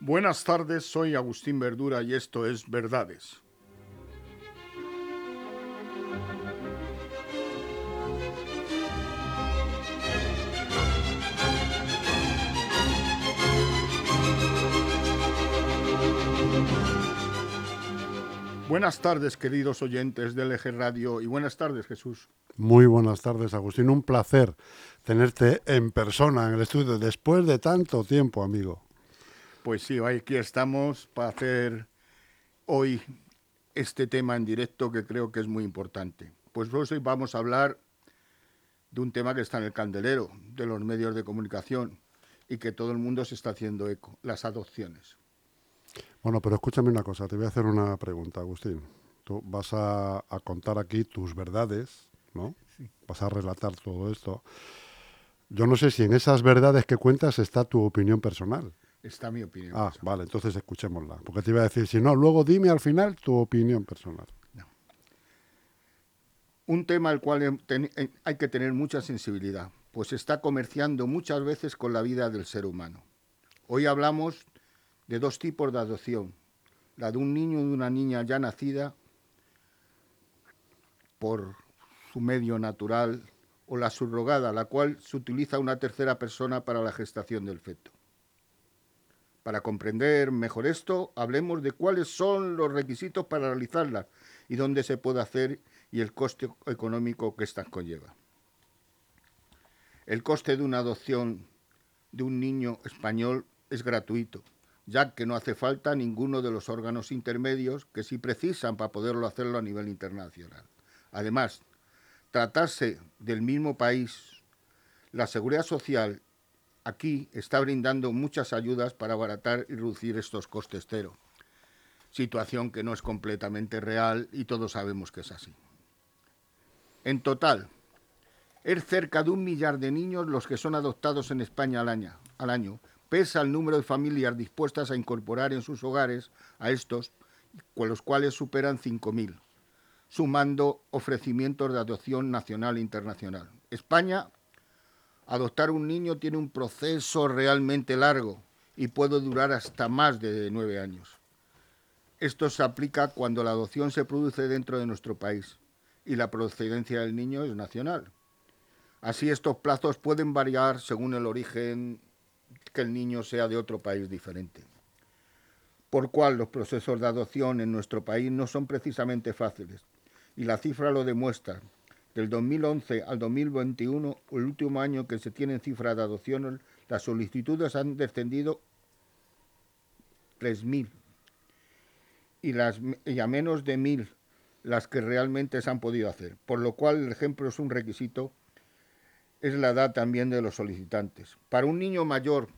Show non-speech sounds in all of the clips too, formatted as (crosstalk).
Buenas tardes, soy Agustín Verdura y esto es Verdades. Buenas tardes, queridos oyentes del Eje Radio, y buenas tardes, Jesús. Muy buenas tardes, Agustín. Un placer tenerte en persona en el estudio después de tanto tiempo, amigo. Pues sí, aquí estamos para hacer hoy este tema en directo que creo que es muy importante. Pues hoy vamos a hablar de un tema que está en el candelero de los medios de comunicación y que todo el mundo se está haciendo eco, las adopciones. Bueno, pero escúchame una cosa, te voy a hacer una pregunta, Agustín. Tú vas a, contar aquí tus verdades, ¿no? Vas a relatar todo esto. Yo no sé si en esas verdades que cuentas está tu opinión personal. Está mi opinión. Ah, vale, entonces escuchémosla. Porque te iba a decir, si no, luego dime al final tu opinión personal. Un tema al cual hay que tener mucha sensibilidad, pues está comerciando muchas veces con la vida del ser humano. Hoy hablamos de dos tipos de adopción, la de un niño y de una niña ya nacida por su medio natural o la subrogada, la cual se utiliza una tercera persona para la gestación del feto. Para comprender mejor esto, hablemos de cuáles son los requisitos para realizarla y dónde se puede hacer y el coste económico que estas conlleva. El coste de una adopción de un niño español es gratuito ya que no hace falta ninguno de los órganos intermedios que sí precisan para poderlo hacerlo a nivel internacional. Además, tratarse del mismo país, la seguridad social aquí está brindando muchas ayudas para abaratar y reducir estos costes cero, situación que no es completamente real y todos sabemos que es así. En total, es cerca de un millar de niños los que son adoptados en España al año, al año pesa el número de familias dispuestas a incorporar en sus hogares a estos, con los cuales superan 5.000, sumando ofrecimientos de adopción nacional e internacional. España, adoptar un niño tiene un proceso realmente largo y puede durar hasta más de nueve años. Esto se aplica cuando la adopción se produce dentro de nuestro país y la procedencia del niño es nacional. Así estos plazos pueden variar según el origen que el niño sea de otro país diferente. Por cual los procesos de adopción en nuestro país no son precisamente fáciles, y la cifra lo demuestra. Del 2011 al 2021, el último año que se tienen cifras de adopción, las solicitudes han descendido 3.000 y, y a menos de 1.000 las que realmente se han podido hacer, por lo cual el ejemplo es un requisito es la edad también de los solicitantes. Para un niño mayor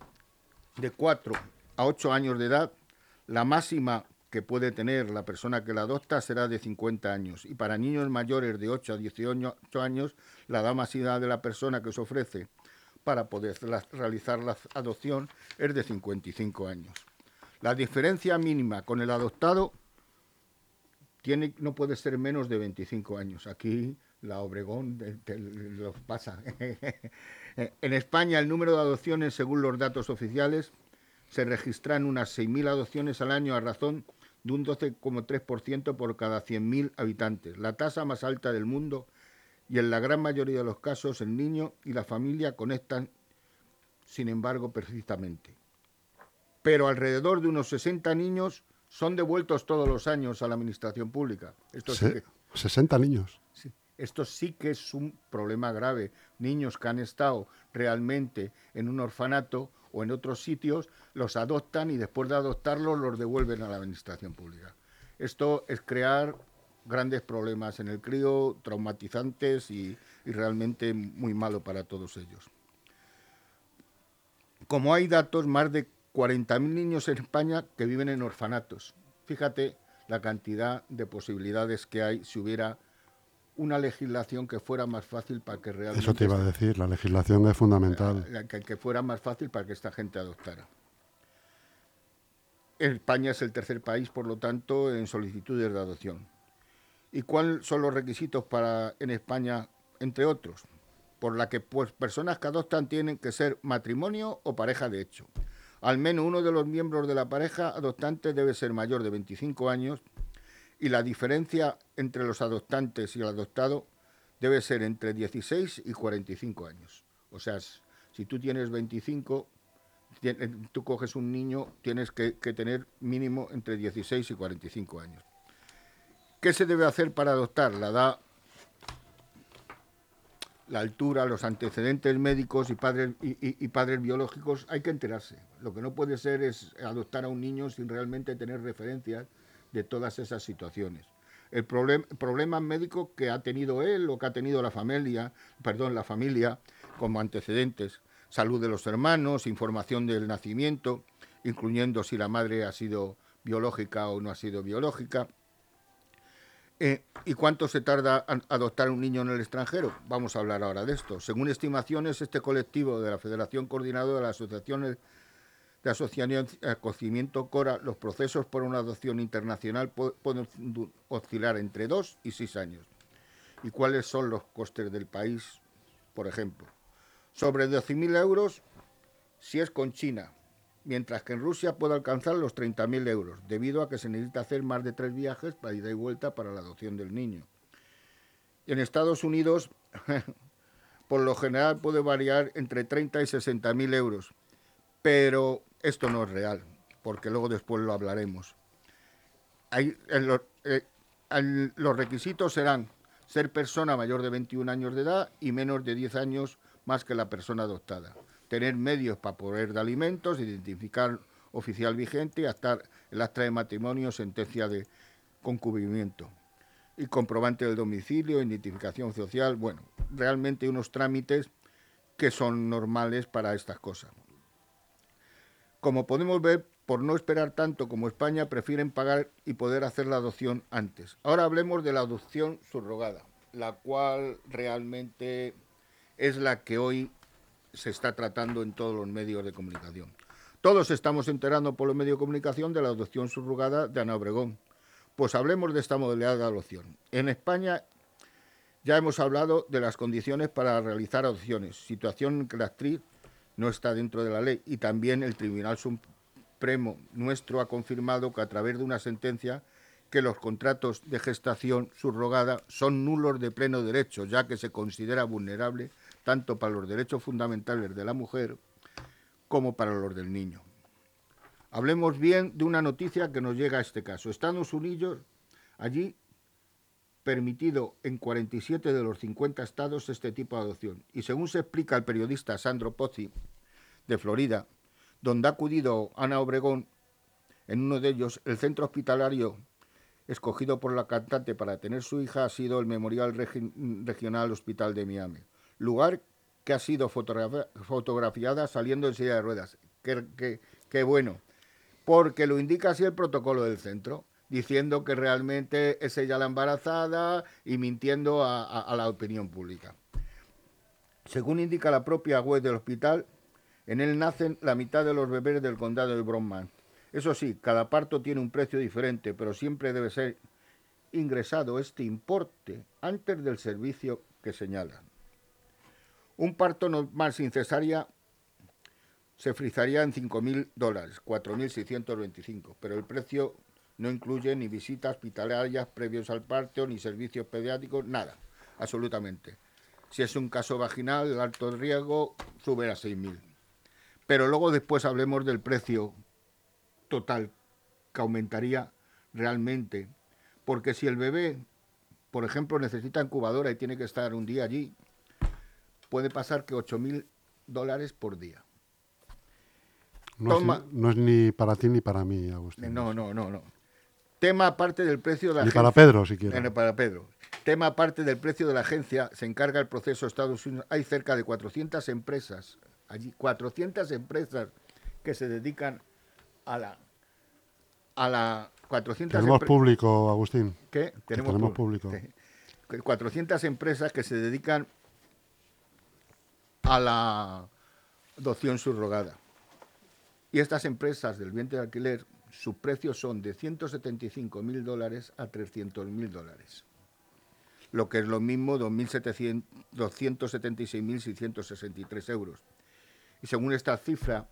de 4 a 8 años de edad, la máxima que puede tener la persona que la adopta será de 50 años. Y para niños mayores de 8 a 18 años, la edad máxima de la persona que se ofrece para poder realizar la adopción es de 55 años. La diferencia mínima con el adoptado tiene, no puede ser menos de 25 años. Aquí la Obregón los pasa. (laughs) en España el número de adopciones, según los datos oficiales, se registran unas 6.000 adopciones al año a razón de un 12,3% por cada 100.000 habitantes, la tasa más alta del mundo y en la gran mayoría de los casos el niño y la familia conectan, sin embargo, precisamente. Pero alrededor de unos 60 niños son devueltos todos los años a la administración pública. Esto 60 niños. Sí. Esto sí que es un problema grave. Niños que han estado realmente en un orfanato o en otros sitios, los adoptan y después de adoptarlos los devuelven a la administración pública. Esto es crear grandes problemas en el crío, traumatizantes y, realmente muy malo para todos ellos. Como hay datos, más de 40.000 niños en España que viven en orfanatos. Fíjate la cantidad de posibilidades que hay si hubiera una legislación que fuera más fácil para que realmente... Eso te iba a decir, la legislación es fundamental. Que, que fuera más fácil para que esta gente adoptara. España es el tercer país, por lo tanto, en solicitudes de adopción. ¿Y cuáles son los requisitos para en España, entre otros? Por la que pues, personas que adoptan tienen que ser matrimonio o pareja de hecho. Al menos uno de los miembros de la pareja adoptante debe ser mayor de 25 años y la diferencia entre los adoptantes y el adoptado debe ser entre 16 y 45 años. O sea, si tú tienes 25, eh, tú coges un niño, tienes que, tener mínimo entre 16 y 45 años. ¿Qué se debe hacer para adoptar? La edad, la altura, los antecedentes médicos y padres, y, padres biológicos, hay que enterarse. Lo que no puede ser es adoptar a un niño sin realmente tener referencias de todas esas situaciones. El problema médico que ha tenido él o que ha tenido la familia, perdón, la familia como antecedentes, salud de los hermanos, información del nacimiento, incluyendo si la madre ha sido biológica o no ha sido biológica. Eh, ¿Y cuánto se tarda en adoptar un niño en el extranjero? Vamos a hablar ahora de esto. Según estimaciones, este colectivo de la Federación Coordinadora de las Asociaciones de Asociación de Acogimiento CORA, los procesos por una adopción internacional pueden oscilar entre dos y seis años. ¿Y cuáles son los costes del país, por ejemplo? sobre 12.000 euros si es con China, mientras que en Rusia puede alcanzar los 30.000 euros, debido a que se necesita hacer más de tres viajes para ida y vuelta para la adopción del niño. En Estados Unidos, (laughs) por lo general, puede variar entre 30 y 60.000 euros, pero esto no es real, porque luego después lo hablaremos. Hay, eh, los requisitos serán ser persona mayor de 21 años de edad y menos de 10 años más que la persona adoptada. Tener medios para poder de alimentos, identificar oficial vigente, hasta el acta de matrimonio, sentencia de concubimiento y comprobante del domicilio, identificación social, bueno, realmente unos trámites que son normales para estas cosas. Como podemos ver, por no esperar tanto como España, prefieren pagar y poder hacer la adopción antes. Ahora hablemos de la adopción subrogada, la cual realmente es la que hoy se está tratando en todos los medios de comunicación. Todos estamos enterando por los medios de comunicación de la adopción subrogada de Ana Obregón. Pues hablemos de esta modalidad de adopción. En España ya hemos hablado de las condiciones para realizar adopciones, situación en que la actriz no está dentro de la ley y también el Tribunal Supremo nuestro ha confirmado que a través de una sentencia que los contratos de gestación subrogada son nulos de pleno derecho, ya que se considera vulnerable tanto para los derechos fundamentales de la mujer como para los del niño. Hablemos bien de una noticia que nos llega a este caso. Estados Unidos, allí permitido en 47 de los 50 estados este tipo de adopción. Y según se explica el periodista Sandro Pozzi, de Florida, donde ha acudido Ana Obregón, en uno de ellos, el centro hospitalario escogido por la cantante para tener su hija ha sido el Memorial Regional Hospital de Miami lugar que ha sido fotografiada saliendo en silla de ruedas. Qué, bueno, porque lo indica así el protocolo del centro, diciendo que realmente es ella la embarazada y mintiendo a, la opinión pública. Según indica la propia web del hospital, en él nacen la mitad de los bebés del condado de Bromman. Eso sí, cada parto tiene un precio diferente, pero siempre debe ser ingresado este importe antes del servicio que señalan. Un parto normal sin cesárea se frizaría en 5.000 dólares, 4.625, pero el precio no incluye ni visitas hospitalarias previos al parto, ni servicios pediátricos, nada, absolutamente. Si es un caso vaginal, el alto riesgo sube a 6.000. Pero luego después hablemos del precio total que aumentaría realmente, porque si el bebé, por ejemplo, necesita incubadora y tiene que estar un día allí, puede pasar que 8.000 dólares por día. No, es, ni para ti ni para mí, Agustín. No, no, no, no. Tema aparte del precio de la Ni para Pedro, si quieres. Para Pedro. Tema aparte del precio de la agencia, se encarga el proceso de Estados Unidos. Hay cerca de 400 empresas, allí 400 empresas que se dedican a la a la 400 Tenemos público, Agustín. ¿Qué? Tenemos, público. 400 empresas que se dedican a la adopción subrogada. Y estas empresas del vientre de alquiler, sus precios son de 175 mil dólares a 300 mil dólares, lo que es lo mismo 276.663 euros. Y según esta cifra,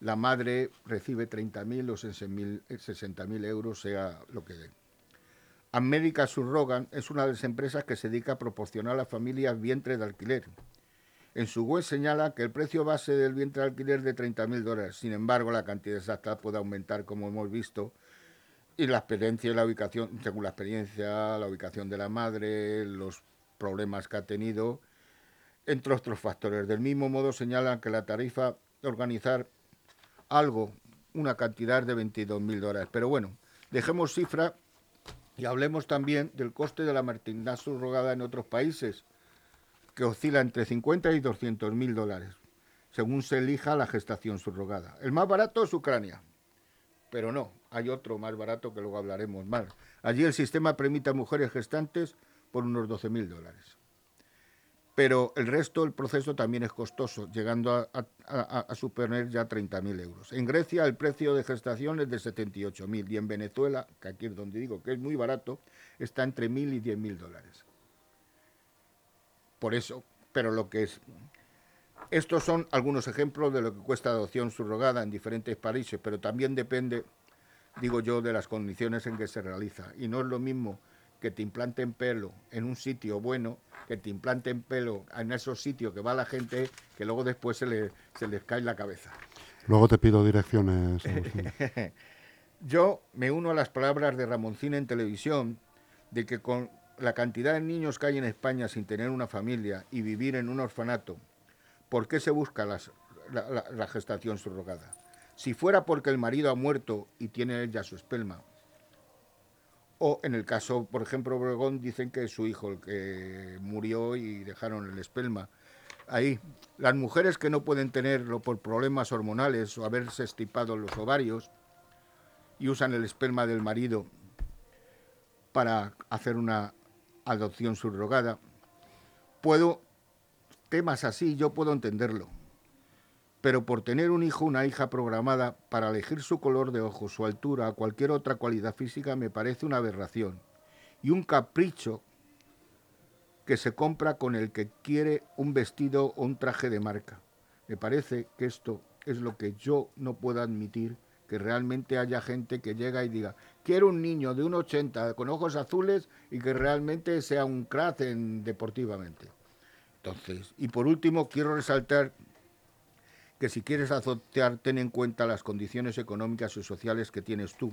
la madre recibe 30.000 o 60.000 euros, sea lo que dé. América Surrogan es una de las empresas que se dedica a proporcionar a las familias vientre de alquiler. En su web señala que el precio base del vientre de alquiler es de 30.000 dólares. Sin embargo, la cantidad exacta puede aumentar, como hemos visto, y la experiencia y la ubicación, según la experiencia, la ubicación de la madre, los problemas que ha tenido, entre otros factores. Del mismo modo, señalan que la tarifa de organizar algo, una cantidad de 22.000 dólares. Pero bueno, dejemos cifra y hablemos también del coste de la maternidad subrogada en otros países, que oscila entre 50 y 200 mil dólares, según se elija la gestación subrogada. El más barato es Ucrania, pero no, hay otro más barato que luego hablaremos más. Allí el sistema permite a mujeres gestantes por unos 12 mil dólares pero el resto del proceso también es costoso, llegando a, superar ya 30.000 euros. En Grecia el precio de gestación es de 78.000 y en Venezuela, que aquí es donde digo que es muy barato, está entre 1.000 y 10.000 dólares. Por eso, pero lo que es... Estos son algunos ejemplos de lo que cuesta adopción subrogada en diferentes países, pero también depende, digo yo, de las condiciones en que se realiza. Y no es lo mismo que te implanten pelo en un sitio bueno, que te implanten pelo en esos sitios que va la gente, que luego después se, le, se les cae la cabeza. Luego te pido direcciones. (laughs) Yo me uno a las palabras de Ramoncín en televisión, de que con la cantidad de niños que hay en España sin tener una familia y vivir en un orfanato, ¿por qué se busca la, la gestación subrogada? Si fuera porque el marido ha muerto y tiene ella su espelma, o en el caso, por ejemplo, Obregón, dicen que es su hijo el que murió y dejaron el espelma. Ahí, las mujeres que no pueden tenerlo por problemas hormonales o haberse estipado los ovarios y usan el esperma del marido para hacer una adopción subrogada, puedo, temas así, yo puedo entenderlo pero por tener un hijo o una hija programada para elegir su color de ojos, su altura cualquier otra cualidad física me parece una aberración y un capricho que se compra con el que quiere un vestido o un traje de marca. Me parece que esto es lo que yo no puedo admitir, que realmente haya gente que llega y diga, quiero un niño de un 80 con ojos azules y que realmente sea un crack en, deportivamente. Entonces, y por último, quiero resaltar que si quieres azotear, ten en cuenta las condiciones económicas y sociales que tienes tú,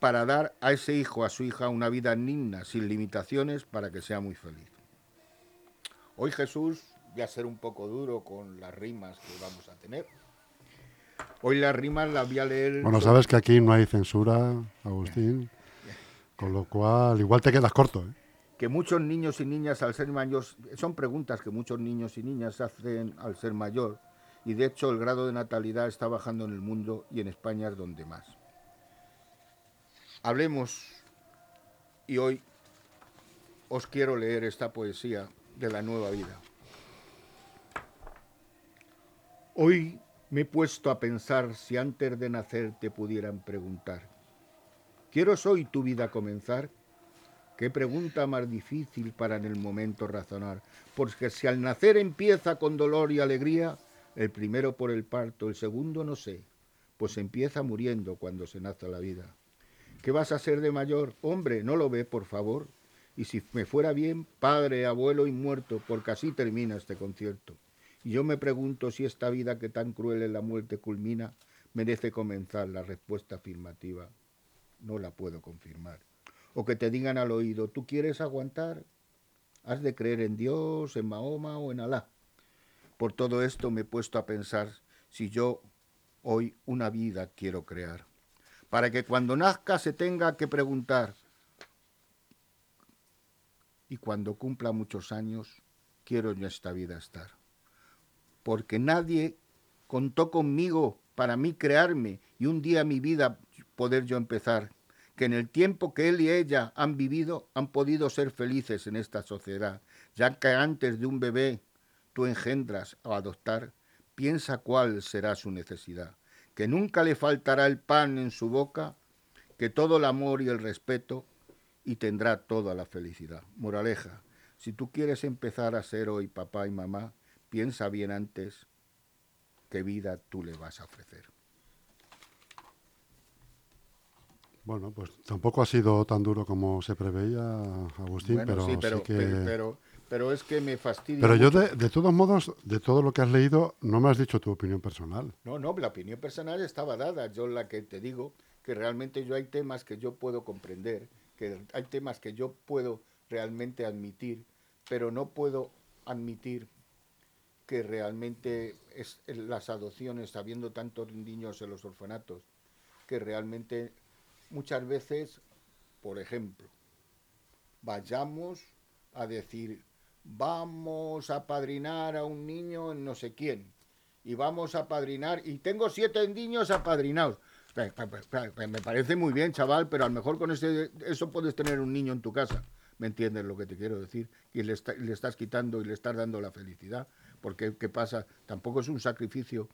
para dar a ese hijo, a su hija, una vida digna, sin limitaciones, para que sea muy feliz. Hoy Jesús, voy a ser un poco duro con las rimas que vamos a tener. Hoy las rimas las voy a leer... Bueno, sabes que aquí no hay censura, Agustín, con lo cual igual te quedas corto, ¿eh? Que muchos niños y niñas al ser mayores, son preguntas que muchos niños y niñas hacen al ser mayor, y de hecho el grado de natalidad está bajando en el mundo y en España es donde más. Hablemos, y hoy os quiero leer esta poesía de la nueva vida. Hoy me he puesto a pensar si antes de nacer te pudieran preguntar, ¿quiero hoy tu vida comenzar? Qué pregunta más difícil para en el momento razonar, porque si al nacer empieza con dolor y alegría, el primero por el parto, el segundo no sé, pues empieza muriendo cuando se nace la vida. ¿Qué vas a ser de mayor? Hombre, no lo ve, por favor. Y si me fuera bien, padre, abuelo y muerto, porque así termina este concierto. Y yo me pregunto si esta vida que tan cruel en la muerte culmina merece comenzar la respuesta afirmativa. No la puedo confirmar o que te digan al oído, ¿tú quieres aguantar? Has de creer en Dios, en Mahoma o en Alá. Por todo esto me he puesto a pensar si yo hoy una vida quiero crear, para que cuando nazca se tenga que preguntar, y cuando cumpla muchos años, quiero en esta vida estar. Porque nadie contó conmigo para mí crearme y un día mi vida poder yo empezar que en el tiempo que él y ella han vivido han podido ser felices en esta sociedad, ya que antes de un bebé tú engendras o adoptar, piensa cuál será su necesidad, que nunca le faltará el pan en su boca, que todo el amor y el respeto y tendrá toda la felicidad. Moraleja, si tú quieres empezar a ser hoy papá y mamá, piensa bien antes qué vida tú le vas a ofrecer. Bueno, pues tampoco ha sido tan duro como se preveía, Agustín, pero, sí, pero, que... pero, pero, es que me fastidia. Pero yo, de, de, todos modos, de todo lo que has leído, no me has dicho tu opinión personal. No, no, la opinión personal estaba dada. Yo la que te digo, que realmente yo hay temas que yo puedo comprender, que hay temas que yo puedo realmente admitir, pero no puedo admitir que realmente es las adopciones, habiendo tantos niños en los orfanatos, que realmente muchas veces, por ejemplo, vayamos a decir, vamos a padrinar a un niño en no sé quién, y vamos a padrinar, y tengo siete niños apadrinados. Me parece muy bien, chaval, pero a lo mejor con ese, eso puedes tener un niño en tu casa. ¿Me entiendes lo que te quiero decir? Y le, le estás quitando y le estás dando la felicidad. Porque, ¿qué pasa? Tampoco es un sacrificio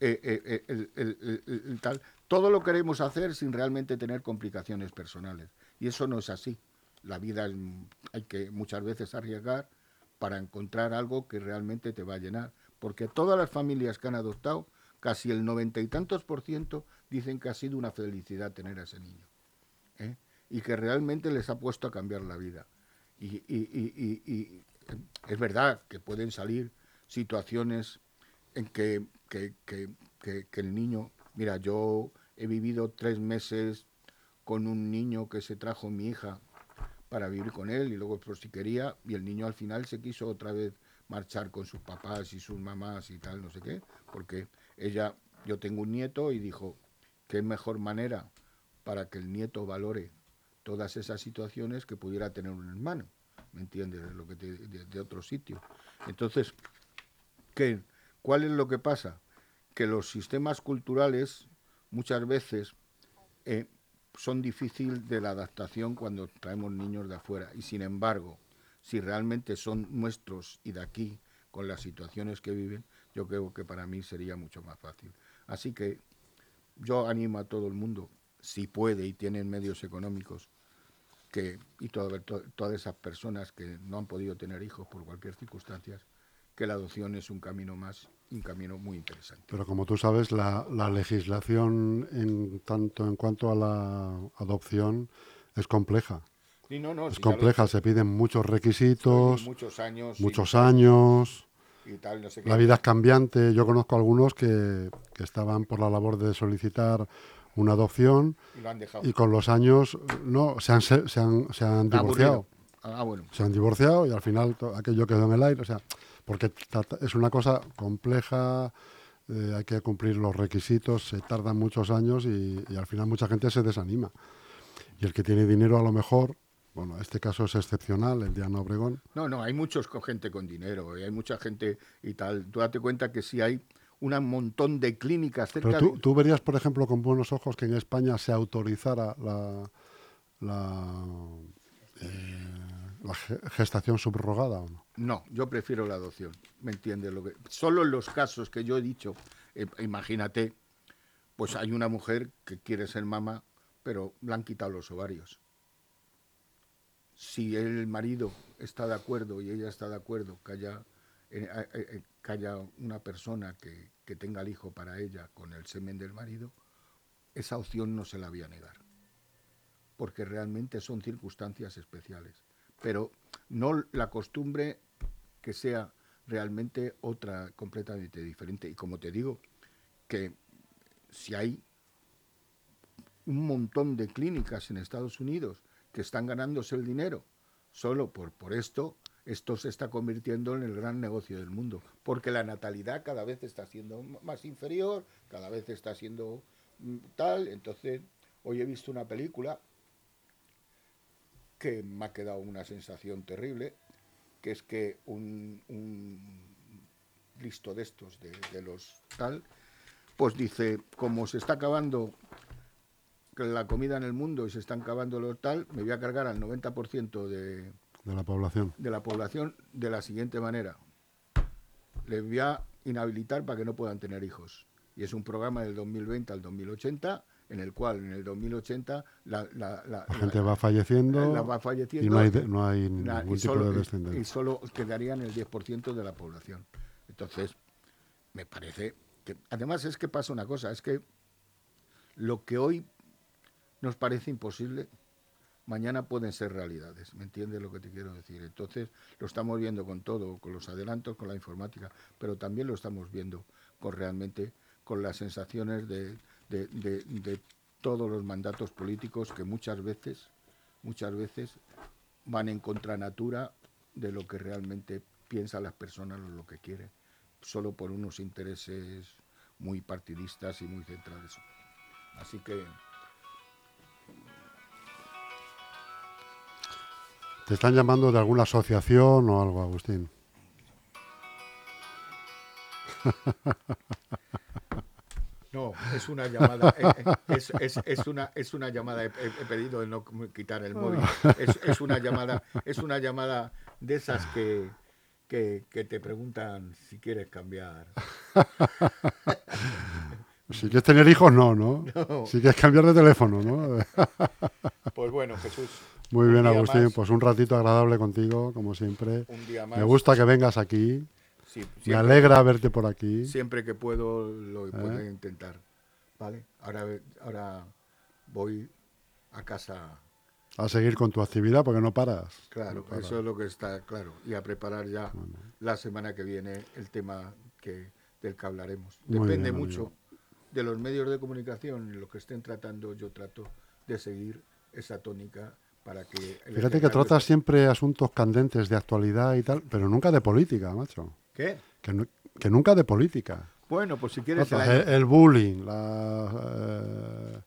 eh, eh, eh. Todo lo queremos hacer sin realmente tener complicaciones personales. Y eso no es así. La vida hay que muchas veces arriesgar para encontrar algo que realmente te va a llenar. Porque todas las familias que han adoptado, casi el noventa y tantos por ciento dicen que ha sido una felicidad tener a ese niño. Y que realmente les ha puesto a cambiar la vida. Y es verdad que pueden salir situaciones en que, que, el niño, mira, yo he vivido tres meses con un niño que se trajo mi hija para vivir con él y luego por si quería y el niño al final se quiso otra vez marchar con sus papás y sus mamás y tal, no sé qué, porque ella, yo tengo un nieto y dijo, qué mejor manera para que el nieto valore todas esas situaciones que pudiera tener un hermano, ¿me entiendes? De, lo que de otro sitio. Entonces, ¿qué, ¿Cuál es lo que pasa? Que los sistemas culturales muchas veces eh, son difíciles de la adaptación cuando traemos niños de afuera. Y sin embargo, si realmente son nuestros y de aquí, con las situaciones que viven, yo creo que para mí sería mucho más fácil. Así que yo animo a todo el mundo, si puede y tienen medios económicos, que, y todas esas personas que no han podido tener hijos por cualquier circunstancia, que la adopción es un camino más, un camino muy interesante. Pero como tú sabes, la, legislación en tanto en cuanto a la adopción es compleja. es compleja, se piden muchos requisitos, muchos años, muchos años. la vida es cambiante. Yo conozco algunos que, estaban por la labor de solicitar una adopción y, con los años no se han, se, se han, divorciado. Ah, bueno. Se han divorciado y al final aquello quedó en el aire. O sea, porque es una cosa compleja, eh, hay que cumplir los requisitos, se tardan muchos años y, al final mucha gente se desanima. Y el que tiene dinero a lo mejor, bueno, este caso es excepcional, el Diana Obregón. No, no, hay muchos con gente con dinero, y hay mucha gente y tal. Tú date cuenta que sí hay un montón de clínicas cerca Pero tú, tú, verías, por ejemplo, con buenos ojos que en España se autorizara la, la eh, la gestación subrogada o no? No, yo prefiero la adopción, ¿me entiendes? Lo que, solo en los casos que yo he dicho, eh, imagínate, pues hay una mujer que quiere ser mamá, pero le han quitado los ovarios. Si el marido está de acuerdo y ella está de acuerdo que haya, eh, eh, que haya una persona que, que tenga el hijo para ella con el semen del marido, esa opción no se la voy a negar, porque realmente son circunstancias especiales pero no la costumbre que sea realmente otra completamente diferente. Y como te digo, que si hay un montón de clínicas en Estados Unidos que están ganándose el dinero solo por, por esto, esto se está convirtiendo en el gran negocio del mundo, porque la natalidad cada vez está siendo más inferior, cada vez está siendo mm, tal, entonces hoy he visto una película que me ha quedado una sensación terrible, que es que un, listo de estos, de, los tal, pues dice, como se está acabando la comida en el mundo y se están acabando los tal, me voy a cargar al 90% de, De la población. de la población de la siguiente manera. Les voy a inhabilitar para que no puedan tener hijos. Y es un programa del 2020 al 2080, en el cual en el 2080 la, la, la- La gente va falleciendo la va falleciendo y no hay, de- no hay ningún y, tipo solo, de y- y descendencia. solo quedarían el 10% de la población. Entonces, me parece que... Además es que pasa una cosa, es que lo que hoy nos parece imposible, mañana pueden ser realidades. ¿Me entiendes lo que te quiero decir? Entonces, lo estamos viendo con todo, con los adelantos, con la informática, pero también lo estamos viendo con realmente con las sensaciones de, de- de- de todos los mandatos políticos que muchas veces, muchas veces van en contra natura de lo que realmente piensan las personas o lo que quieren, solo por unos intereses muy partidistas y muy centrales. Así que ¿Te están llamando de alguna asociación o algo, Agustín? (laughs) No, es una llamada, eh, eh, es, es- es una, es una llamada, he, pedido de no quitar el móvil, es, es una llamada, es una llamada de esas que, que, que te preguntan si quieres cambiar. (laughs) Si quieres tener hijos, no, ¿no? No. Si quieres cambiar de teléfono, ¿no? (laughs) Pues bueno, Jesús, Muy bien, Agustín. más. Pues un ratito agradable contigo, como siempre. un día más. Me gusta que vengas aquí. Sí, Me alegra verte por aquí. siempre que puedo lo puedo ¿Eh? intentar. ¿Vale? Ahora, ahora voy a casa A seguir con tu actividad porque no paras. Claro, No paras. eso es lo que está claro. Y a preparar ya la semana que viene el tema que, del que hablaremos. Muy Depende bien, mucho de los medios de comunicación lo que estén tratando. Yo trato de seguir esa tónica para que... Fíjate que tratas siempre asuntos candentes de actualidad y tal, pero nunca de política, macho. ¿Qué? Que, nu- que nunca de política. Bueno, pues si quieres... Tratas el el, bullying, la, eh,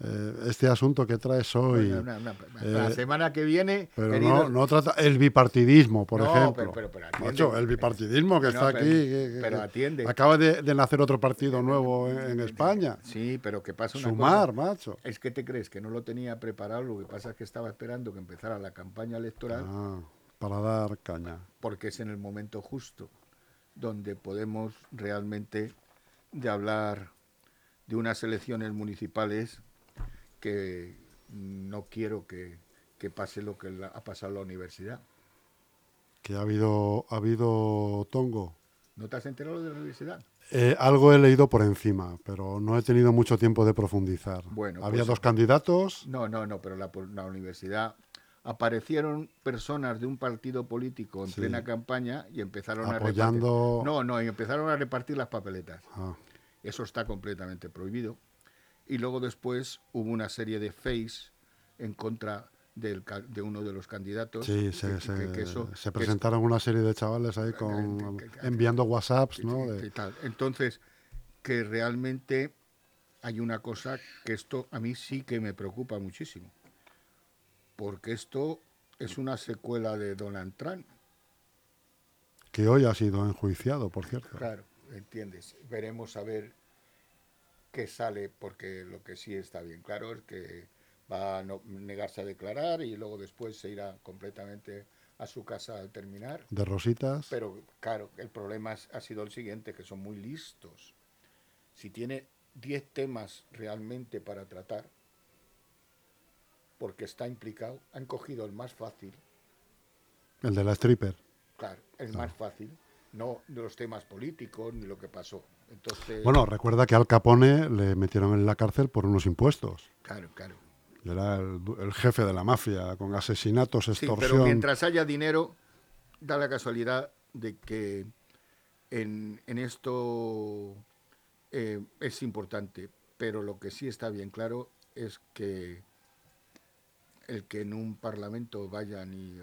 eh, este asunto que traes hoy. Bueno, una- una- eh, la semana que viene... Pero queridos- no, no trata el bipartidismo, por No, ejemplo. pero- pero- pero atiende. El bipartidismo que está aquí. que- pero atiende. Acaba de, de nacer otro partido nuevo en, en España. Sí, pero que pasa una Sumar, cosa. macho. Es que te crees que no lo tenía preparado, lo que pasa es que estaba esperando que empezara la campaña electoral. Ah, para dar caña. porque es en el momento justo donde podemos realmente de hablar de unas elecciones municipales que no quiero que, que pase lo que la- ha pasado en la universidad. Que ha habido, ha habido tongo. ¿No te has enterado de la universidad? Eh, algo he leído por encima, pero no he tenido mucho tiempo de profundizar. Bueno, Había pues- dos candidatos. No, no, no, pero la, la universidad aparecieron personas de un partido político en Sí. plena campaña y empezaron a repartir. No, no, y empezaron a repartir las papeletas. Ah, Eso está completamente prohibido. Y luego después hubo una serie de face en contra del de uno de los candidatos. sí, se, que- se- que eso- se presentaron una serie de chavales ahí con que- enviando WhatsApps, ¿no? De- tal. Entonces, que realmente hay una cosa que esto a mí sí que me preocupa muchísimo. Porque esto es una secuela de Donald Trump. que hoy ha sido enjuiciado, por cierto. Claro, entiendes. Veremos a ver qué sale, porque lo que sí está bien claro es que va a no- negarse a declarar y luego después se irá completamente a su casa al terminar. De rositas. Pero claro, el problema es- ha sido el siguiente, que son muy listos. Si tiene 10 temas realmente para tratar, porque está implicado, han cogido el más fácil, El de la stripper. claro, el más fácil, no de los temas políticos ni lo que pasó. Entonces, Bueno, recuerda que al Capone le metieron en la cárcel por unos impuestos. claro, claro. Era el, jefe de la mafia, con asesinatos, Sí, extorsión. pero mientras haya dinero, da la casualidad de que en, en esto eh, es importante, pero lo que sí está bien claro es que el que en un parlamento vayan y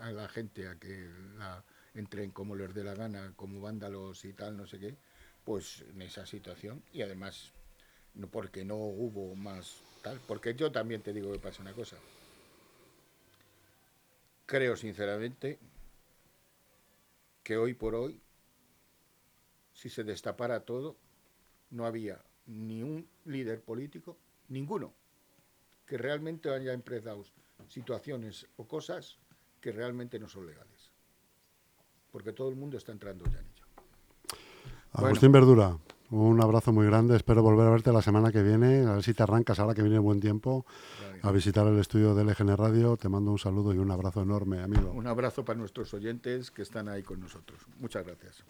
a, la gente a que la entren como les dé la gana, como vándalos y tal, no sé qué, pues en esa situación, y además porque no hubo más tal, porque yo también te digo que pasa una cosa. Creo sinceramente que hoy por hoy, si se destapara todo, no había ni un líder político, ninguno, que realmente haya empresas situaciones o cosas que realmente no son legales. Porque todo el mundo está entrando ya en ello. Agustín Verdura, un abrazo muy grande. Espero volver a verte la semana que viene. A ver si te arrancas ahora que viene buen tiempo a visitar el estudio de LGN Radio. Te mando un saludo y un abrazo enorme, amigo. Un abrazo para nuestros oyentes que están ahí con nosotros. Muchas gracias.